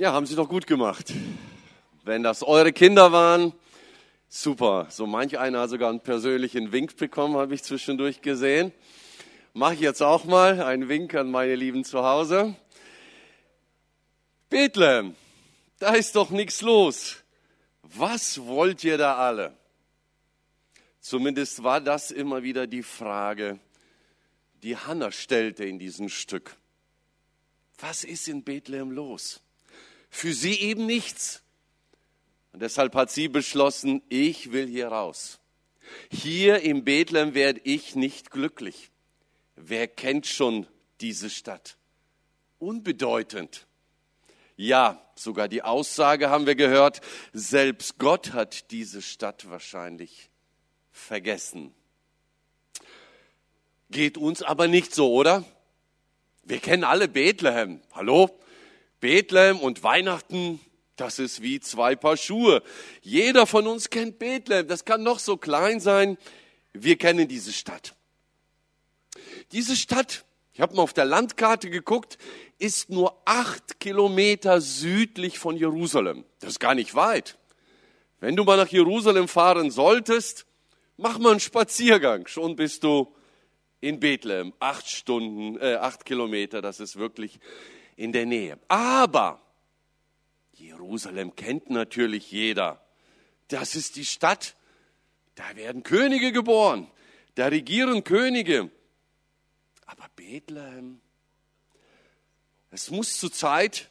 Ja, haben Sie doch gut gemacht. Wenn das eure Kinder waren, super. So manch einer hat sogar einen persönlichen Wink bekommen, habe ich zwischendurch gesehen. Mache ich jetzt auch mal einen Wink an meine Lieben zu Hause. Bethlehem, da ist doch nichts los. Was wollt ihr da alle? Zumindest war das immer wieder die Frage, die Hannah stellte in diesem Stück. Was ist in Bethlehem los? Für sie eben nichts. Und deshalb hat sie beschlossen, ich will hier raus. Hier in Bethlehem werde ich nicht glücklich. Wer kennt schon diese Stadt? Unbedeutend. Ja, sogar die Aussage haben wir gehört, selbst Gott hat diese Stadt wahrscheinlich vergessen. Geht uns aber nicht so, oder? Wir kennen alle Bethlehem. Hallo? Bethlehem und Weihnachten, das ist wie zwei Paar Schuhe. Jeder von uns kennt Bethlehem. Das kann noch so klein sein. Wir kennen diese Stadt. Diese Stadt, ich habe mal auf der Landkarte geguckt, ist nur acht Kilometer südlich von Jerusalem. Das ist gar nicht weit. Wenn du mal nach Jerusalem fahren solltest, mach mal einen Spaziergang. Schon bist du in Bethlehem. Acht Stunden, äh, acht Kilometer, das ist wirklich in der Nähe. Aber Jerusalem kennt natürlich jeder. Das ist die Stadt, da werden Könige geboren, da regieren Könige. Aber Bethlehem, es muss zur Zeit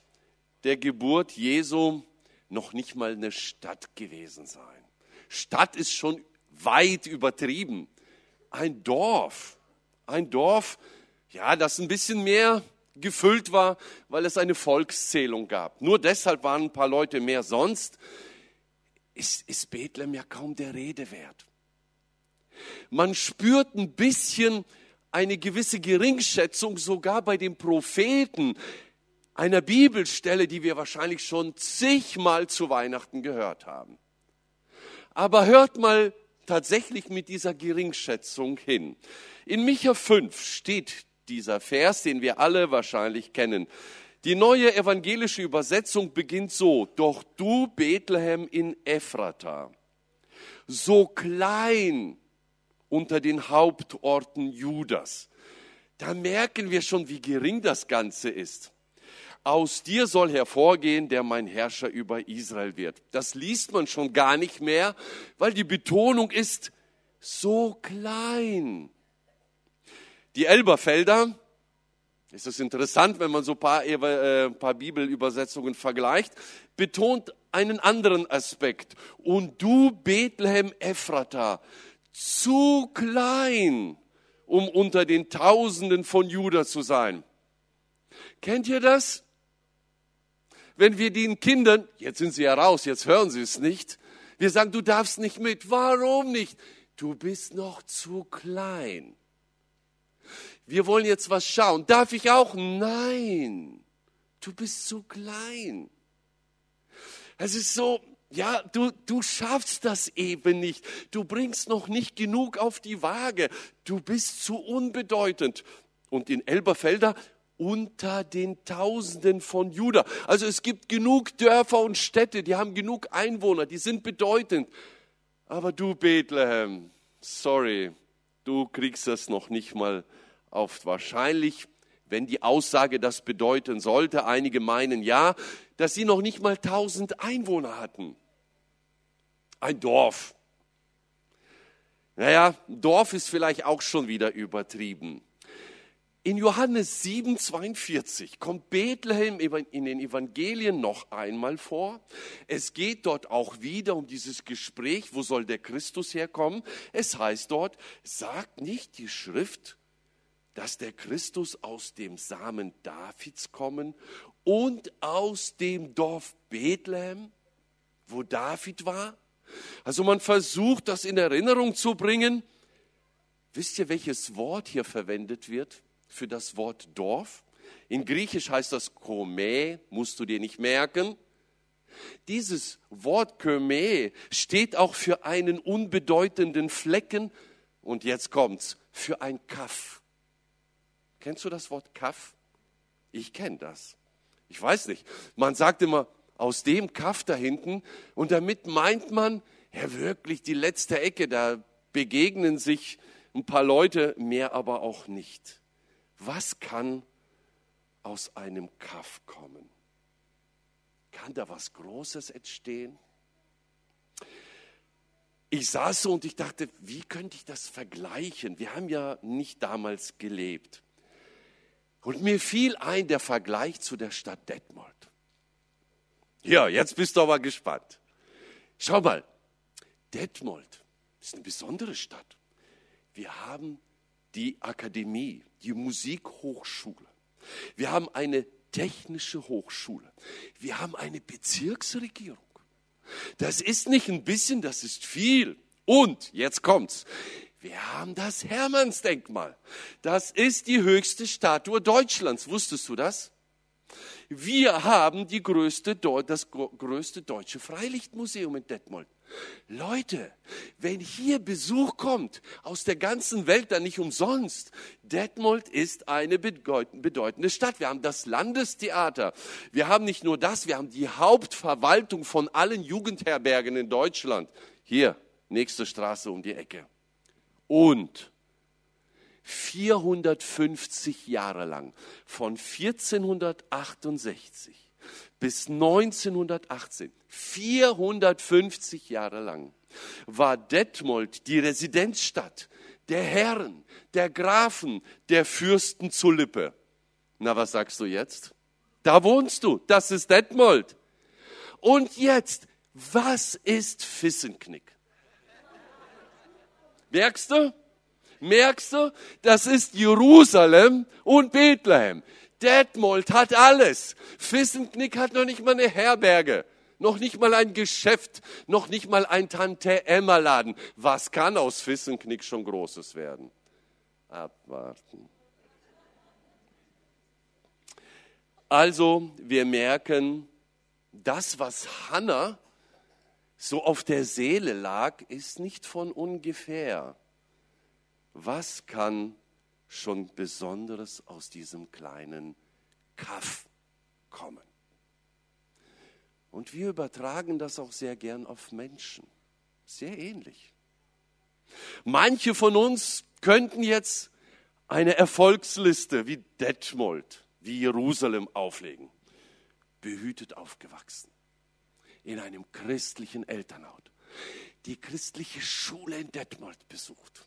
der Geburt Jesu noch nicht mal eine Stadt gewesen sein. Stadt ist schon weit übertrieben. Ein Dorf, ein Dorf, ja, das ein bisschen mehr gefüllt war, weil es eine Volkszählung gab. Nur deshalb waren ein paar Leute mehr. Sonst ist, ist Bethlehem ja kaum der Rede wert. Man spürt ein bisschen eine gewisse Geringschätzung sogar bei den Propheten einer Bibelstelle, die wir wahrscheinlich schon zigmal zu Weihnachten gehört haben. Aber hört mal tatsächlich mit dieser Geringschätzung hin. In Micha 5 steht dieser Vers, den wir alle wahrscheinlich kennen. Die neue evangelische Übersetzung beginnt so, doch du Bethlehem in Ephrata, so klein unter den Hauptorten Judas. Da merken wir schon, wie gering das Ganze ist. Aus dir soll hervorgehen, der mein Herrscher über Israel wird. Das liest man schon gar nicht mehr, weil die Betonung ist so klein. Die Elberfelder, ist es interessant, wenn man so ein paar, äh, paar Bibelübersetzungen vergleicht, betont einen anderen Aspekt. Und du, Bethlehem Ephrata, zu klein, um unter den Tausenden von Juda zu sein. Kennt ihr das? Wenn wir den Kindern, jetzt sind sie ja raus, jetzt hören sie es nicht, wir sagen, du darfst nicht mit. Warum nicht? Du bist noch zu klein wir wollen jetzt was schauen. Darf ich auch? Nein, du bist zu klein. Es ist so, ja, du, du schaffst das eben nicht. Du bringst noch nicht genug auf die Waage. Du bist zu unbedeutend. Und in Elberfelder unter den Tausenden von Juda. Also es gibt genug Dörfer und Städte, die haben genug Einwohner, die sind bedeutend. Aber du Bethlehem, sorry, du kriegst das noch nicht mal auf wahrscheinlich, wenn die Aussage das bedeuten sollte. Einige meinen ja, dass sie noch nicht mal tausend Einwohner hatten. Ein Dorf. Naja, Dorf ist vielleicht auch schon wieder übertrieben. In Johannes 7, 42 kommt Bethlehem in den Evangelien noch einmal vor. Es geht dort auch wieder um dieses Gespräch, wo soll der Christus herkommen. Es heißt dort, sagt nicht die Schrift, dass der Christus aus dem Samen Davids kommen und aus dem Dorf Bethlehem, wo David war. Also man versucht, das in Erinnerung zu bringen. Wisst ihr, welches Wort hier verwendet wird für das Wort Dorf? In Griechisch heißt das Kome, musst du dir nicht merken. Dieses Wort Kome steht auch für einen unbedeutenden Flecken und jetzt kommt's, für ein Kaff. Kennst du das Wort Kaff? Ich kenne das. Ich weiß nicht. Man sagt immer, aus dem Kaff da hinten. Und damit meint man, ja wirklich die letzte Ecke, da begegnen sich ein paar Leute, mehr aber auch nicht. Was kann aus einem Kaff kommen? Kann da was Großes entstehen? Ich saß so und ich dachte, wie könnte ich das vergleichen? Wir haben ja nicht damals gelebt. Und mir fiel ein der Vergleich zu der Stadt Detmold. Ja, jetzt bist du aber gespannt. Schau mal, Detmold ist eine besondere Stadt. Wir haben die Akademie, die Musikhochschule. Wir haben eine technische Hochschule. Wir haben eine Bezirksregierung. Das ist nicht ein bisschen, das ist viel. Und jetzt kommt's. Wir haben das Hermannsdenkmal. Das ist die höchste Statue Deutschlands. Wusstest du das? Wir haben die größte, das größte deutsche Freilichtmuseum in Detmold. Leute, wenn hier Besuch kommt aus der ganzen Welt, dann nicht umsonst. Detmold ist eine bedeutende Stadt. Wir haben das Landestheater. Wir haben nicht nur das, wir haben die Hauptverwaltung von allen Jugendherbergen in Deutschland. Hier, nächste Straße um die Ecke. Und 450 Jahre lang, von 1468 bis 1918, 450 Jahre lang, war Detmold die Residenzstadt der Herren, der Grafen, der Fürsten zu Lippe. Na, was sagst du jetzt? Da wohnst du, das ist Detmold. Und jetzt, was ist Fissenknick? Merkst du? Merkst du? Das ist Jerusalem und Bethlehem. Detmold hat alles. Fissenknick hat noch nicht mal eine Herberge, noch nicht mal ein Geschäft, noch nicht mal ein Tante-Emma-Laden. Was kann aus Fissenknick schon Großes werden? Abwarten. Also, wir merken, das, was Hannah so auf der Seele lag, ist nicht von ungefähr. Was kann schon Besonderes aus diesem kleinen Kaff kommen? Und wir übertragen das auch sehr gern auf Menschen. Sehr ähnlich. Manche von uns könnten jetzt eine Erfolgsliste wie Detmold, wie Jerusalem auflegen. Behütet aufgewachsen in einem christlichen Elternhaus, die christliche Schule in Detmold besucht.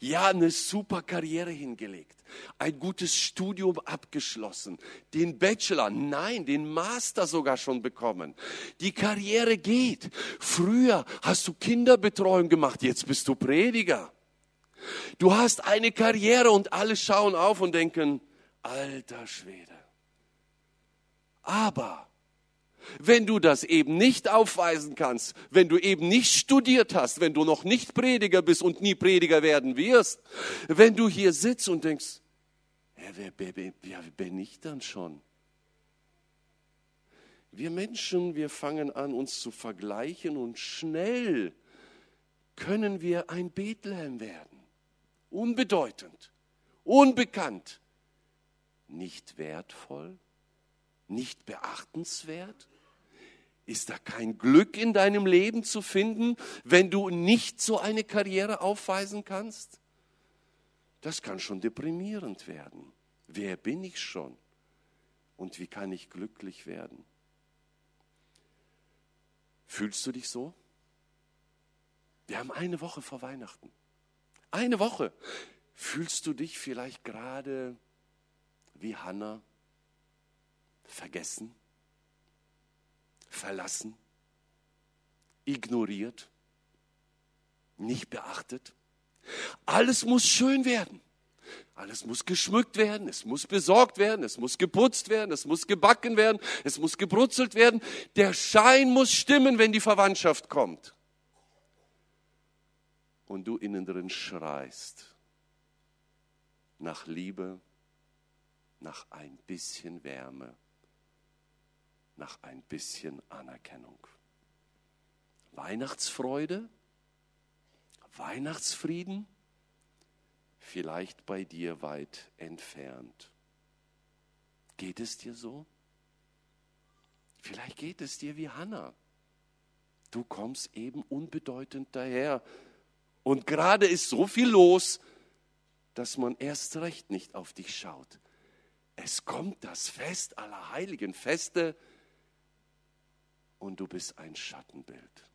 Ja, eine super Karriere hingelegt, ein gutes Studium abgeschlossen, den Bachelor, nein, den Master sogar schon bekommen. Die Karriere geht. Früher hast du Kinderbetreuung gemacht, jetzt bist du Prediger. Du hast eine Karriere und alle schauen auf und denken, alter Schwede. Aber wenn du das eben nicht aufweisen kannst, wenn du eben nicht studiert hast, wenn du noch nicht Prediger bist und nie Prediger werden wirst, wenn du hier sitzt und denkst, ja, wer, wer, wer bin ich dann schon? Wir Menschen, wir fangen an, uns zu vergleichen und schnell können wir ein Bethlehem werden. Unbedeutend, unbekannt, nicht wertvoll, nicht beachtenswert. Ist da kein Glück in deinem Leben zu finden, wenn du nicht so eine Karriere aufweisen kannst? Das kann schon deprimierend werden. Wer bin ich schon? Und wie kann ich glücklich werden? Fühlst du dich so? Wir haben eine Woche vor Weihnachten. Eine Woche. Fühlst du dich vielleicht gerade wie Hannah vergessen? Verlassen, ignoriert, nicht beachtet. Alles muss schön werden. Alles muss geschmückt werden, es muss besorgt werden, es muss geputzt werden, es muss gebacken werden, es muss gebrutzelt werden. Der Schein muss stimmen, wenn die Verwandtschaft kommt. Und du innen drin schreist nach Liebe, nach ein bisschen Wärme nach ein bisschen Anerkennung. Weihnachtsfreude, Weihnachtsfrieden, vielleicht bei dir weit entfernt. Geht es dir so? Vielleicht geht es dir wie Hannah. Du kommst eben unbedeutend daher. Und gerade ist so viel los, dass man erst recht nicht auf dich schaut. Es kommt das Fest aller heiligen Feste und du bist ein Schattenbild.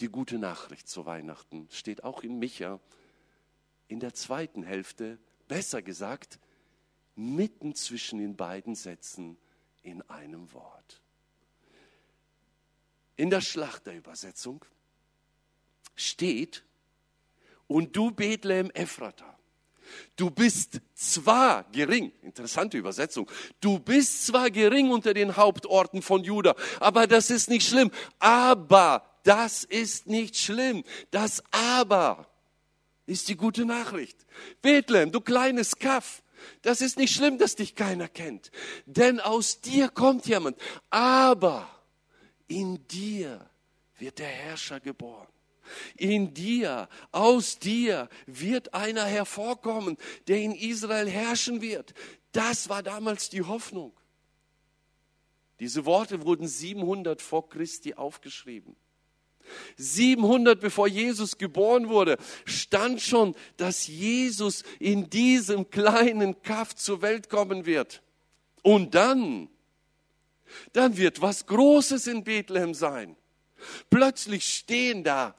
Die gute Nachricht zu Weihnachten steht auch in Micha in der zweiten Hälfte, besser gesagt, mitten zwischen den beiden Sätzen in einem Wort. In der Schlachterübersetzung steht, und du Bethlehem Ephrata, du bist zwar gering, interessante Übersetzung, du bist zwar gering unter den Hauptorten von Juda, aber das ist nicht schlimm, aber das ist nicht schlimm, das aber ist die gute Nachricht. Bethlehem, du kleines Kaff, das ist nicht schlimm, dass dich keiner kennt, denn aus dir kommt jemand, aber in dir wird der Herrscher geboren. In dir, aus dir wird einer hervorkommen, der in Israel herrschen wird. Das war damals die Hoffnung. Diese Worte wurden 700 vor Christi aufgeschrieben. 700 bevor Jesus geboren wurde, stand schon, dass Jesus in diesem kleinen Kaff zur Welt kommen wird. Und dann, dann wird was Großes in Bethlehem sein. Plötzlich stehen da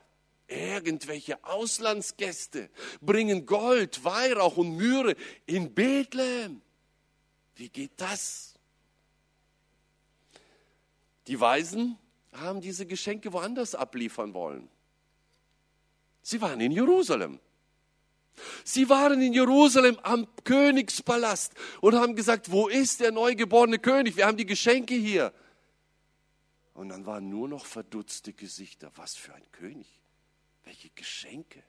Irgendwelche Auslandsgäste bringen Gold, Weihrauch und Myrrhe in Bethlehem. Wie geht das? Die Weisen haben diese Geschenke woanders abliefern wollen. Sie waren in Jerusalem. Sie waren in Jerusalem am Königspalast und haben gesagt, wo ist der neugeborene König? Wir haben die Geschenke hier. Und dann waren nur noch verdutzte Gesichter. Was für ein König welche Geschenke.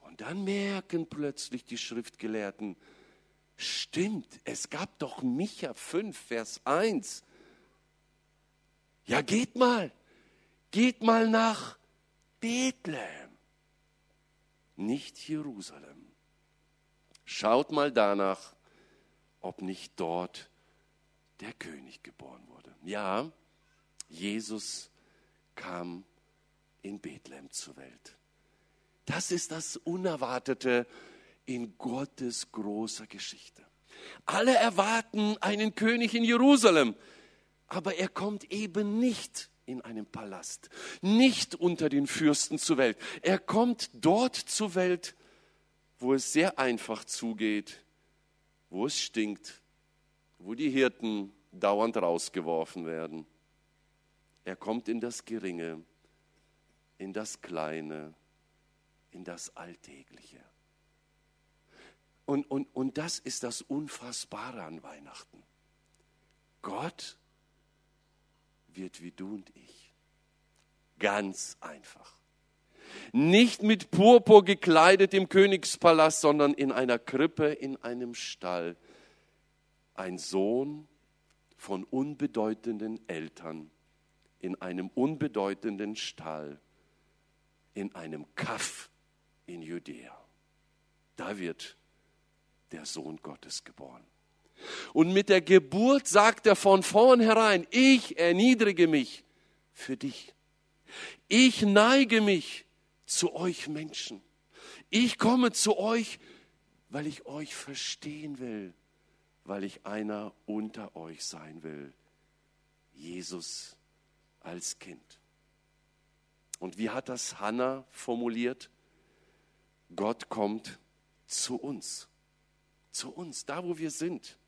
Und dann merken plötzlich die Schriftgelehrten, stimmt, es gab doch Micha 5, Vers 1. Ja, geht mal, geht mal nach Bethlehem, nicht Jerusalem. Schaut mal danach, ob nicht dort der König geboren wurde. Ja, Jesus kam in Bethlehem zur Welt. Das ist das Unerwartete in Gottes großer Geschichte. Alle erwarten einen König in Jerusalem, aber er kommt eben nicht in einem Palast, nicht unter den Fürsten zur Welt. Er kommt dort zur Welt, wo es sehr einfach zugeht, wo es stinkt, wo die Hirten dauernd rausgeworfen werden. Er kommt in das Geringe, in das Kleine, in das Alltägliche. Und, und, und das ist das Unfassbare an Weihnachten. Gott wird wie du und ich. Ganz einfach. Nicht mit Purpur gekleidet im Königspalast, sondern in einer Krippe, in einem Stall. Ein Sohn von unbedeutenden Eltern in einem unbedeutenden Stall in einem Kaff in Judäa. Da wird der Sohn Gottes geboren. Und mit der Geburt sagt er von vornherein, ich erniedrige mich für dich. Ich neige mich zu euch Menschen. Ich komme zu euch, weil ich euch verstehen will, weil ich einer unter euch sein will. Jesus als Kind. Und wie hat das Hannah formuliert? Gott kommt zu uns. Zu uns, da wo wir sind.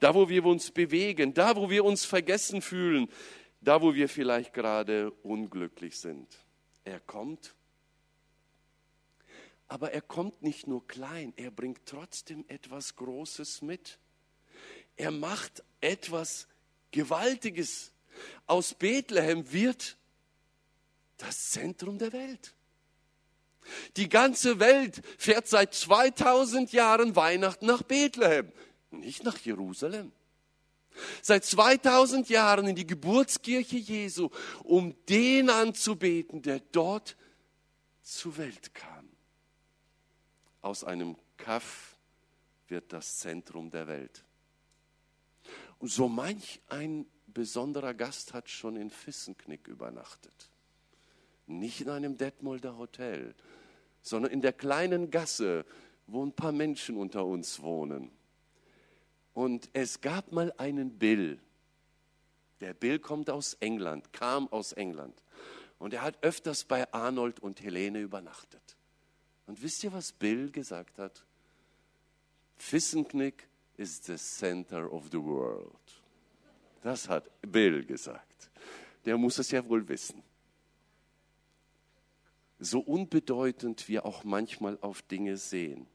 Da wo wir uns bewegen, da wo wir uns vergessen fühlen, da wo wir vielleicht gerade unglücklich sind. Er kommt. Aber er kommt nicht nur klein, er bringt trotzdem etwas Großes mit. Er macht etwas Gewaltiges. Aus Bethlehem wird das Zentrum der Welt. Die ganze Welt fährt seit 2000 Jahren Weihnachten nach Bethlehem, nicht nach Jerusalem. Seit 2000 Jahren in die Geburtskirche Jesu, um den anzubeten, der dort zur Welt kam. Aus einem Kaff wird das Zentrum der Welt. so manch ein besonderer Gast hat schon in Fissenknick übernachtet. Nicht in einem Detmolder Hotel, sondern in der kleinen Gasse, wo ein paar Menschen unter uns wohnen. Und es gab mal einen Bill. Der Bill kommt aus England, kam aus England. Und er hat öfters bei Arnold und Helene übernachtet. Und wisst ihr, was Bill gesagt hat? Fissenknick is the center of the world. Das hat Bill gesagt. Der muss es ja wohl wissen. So unbedeutend wir auch manchmal auf Dinge sehen.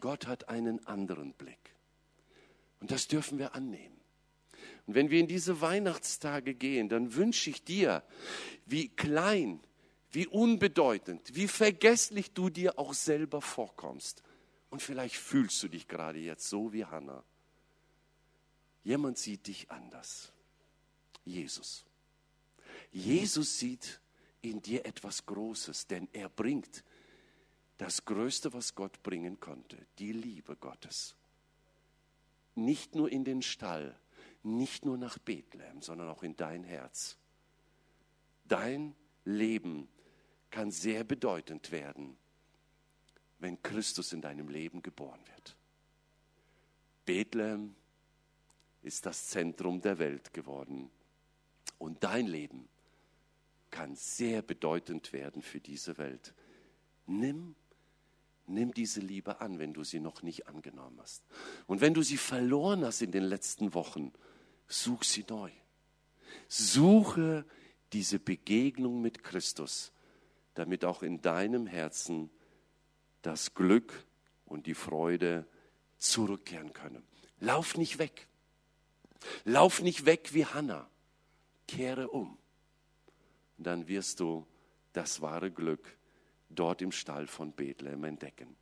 Gott hat einen anderen Blick. Und das dürfen wir annehmen. Und wenn wir in diese Weihnachtstage gehen, dann wünsche ich dir, wie klein, wie unbedeutend, wie vergesslich du dir auch selber vorkommst. Und vielleicht fühlst du dich gerade jetzt so wie Hannah. Jemand sieht dich anders. Jesus. Jesus sieht in dir etwas Großes, denn er bringt das Größte, was Gott bringen konnte, die Liebe Gottes. Nicht nur in den Stall, nicht nur nach Bethlehem, sondern auch in dein Herz. Dein Leben kann sehr bedeutend werden, wenn Christus in deinem Leben geboren wird. Bethlehem ist das Zentrum der Welt geworden. Und dein Leben kann sehr bedeutend werden für diese Welt. Nimm, nimm diese Liebe an, wenn du sie noch nicht angenommen hast. Und wenn du sie verloren hast in den letzten Wochen, such sie neu. Suche diese Begegnung mit Christus, damit auch in deinem Herzen das Glück und die Freude zurückkehren können. Lauf nicht weg. Lauf nicht weg wie Hannah. Kehre um. Dann wirst du das wahre Glück dort im Stall von Bethlehem entdecken.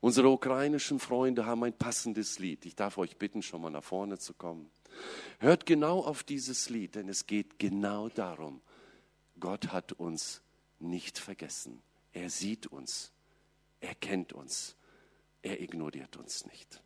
Unsere ukrainischen Freunde haben ein passendes Lied. Ich darf euch bitten, schon mal nach vorne zu kommen. Hört genau auf dieses Lied, denn es geht genau darum, Gott hat uns nicht vergessen. Er sieht uns, er kennt uns, er ignoriert uns nicht.